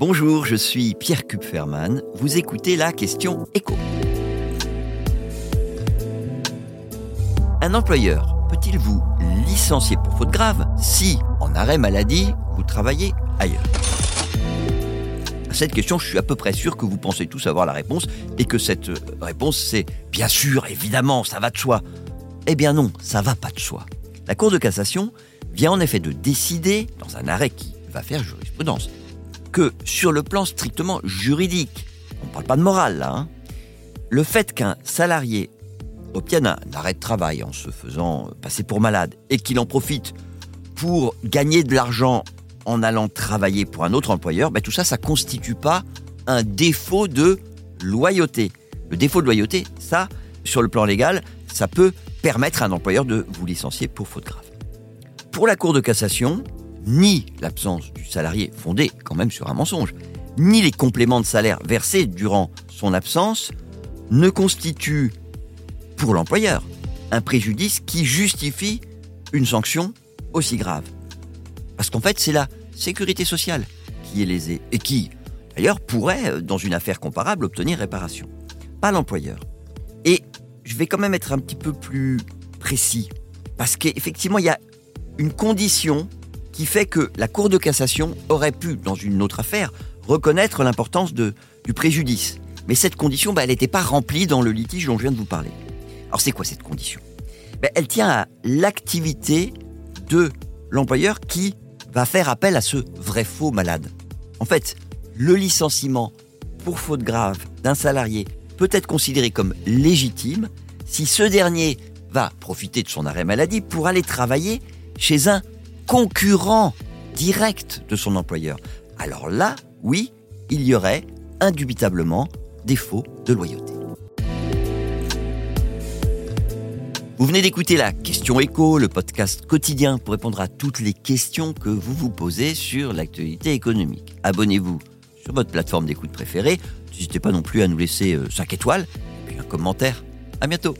Bonjour, je suis Pierre Kupferman. Vous écoutez la question écho. Un employeur peut-il vous licencier pour faute grave si, en arrêt maladie, vous travaillez ailleurs? À cette question, je suis à peu près sûr que vous pensez tous avoir la réponse et que cette réponse c'est bien sûr, évidemment, ça va de soi. Eh bien non, ça va pas de soi. La Cour de cassation vient en effet de décider, dans un arrêt qui va faire jurisprudence, que sur le plan strictement juridique, on ne parle pas de morale là, hein, le fait qu'un salarié obtienne un arrêt de travail en se faisant passer pour malade et qu'il en profite pour gagner de l'argent en allant travailler pour un autre employeur, ben tout ça, ça constitue pas un défaut de loyauté. Le défaut de loyauté, ça, sur le plan légal, ça peut permettre à un employeur de vous licencier pour faute grave. Pour la Cour de cassation, ni l'absence du salarié fondée quand même sur un mensonge, ni les compléments de salaire versés durant son absence ne constituent pour l'employeur un préjudice qui justifie une sanction aussi grave. Parce qu'en fait, c'est la sécurité sociale qui est lésée et qui, d'ailleurs, pourrait, dans une affaire comparable, obtenir réparation. Pas l'employeur. Et je vais quand même être un petit peu plus précis. Parce qu'effectivement, il y a une condition qui fait que la Cour de cassation aurait pu, dans une autre affaire, reconnaître l'importance du préjudice. Mais cette condition, bah, elle n'était pas remplie dans le litige dont je viens de vous parler. Alors c'est quoi cette condition? Ben, Elle tient à l'activité de l'employeur qui va faire appel à ce vrai faux malade. En fait, le licenciement pour faute grave d'un salarié peut être considéré comme légitime si ce dernier va profiter de son arrêt maladie pour aller travailler chez un concurrent direct de son employeur. Alors là, oui, il y aurait indubitablement défaut de loyauté. Vous venez d'écouter la Question Écho, le podcast quotidien pour répondre à toutes les questions que vous vous posez sur l'actualité économique. Abonnez-vous sur votre plateforme d'écoute préférée. N'hésitez pas non plus à nous laisser 5 euh, étoiles et un commentaire. À bientôt.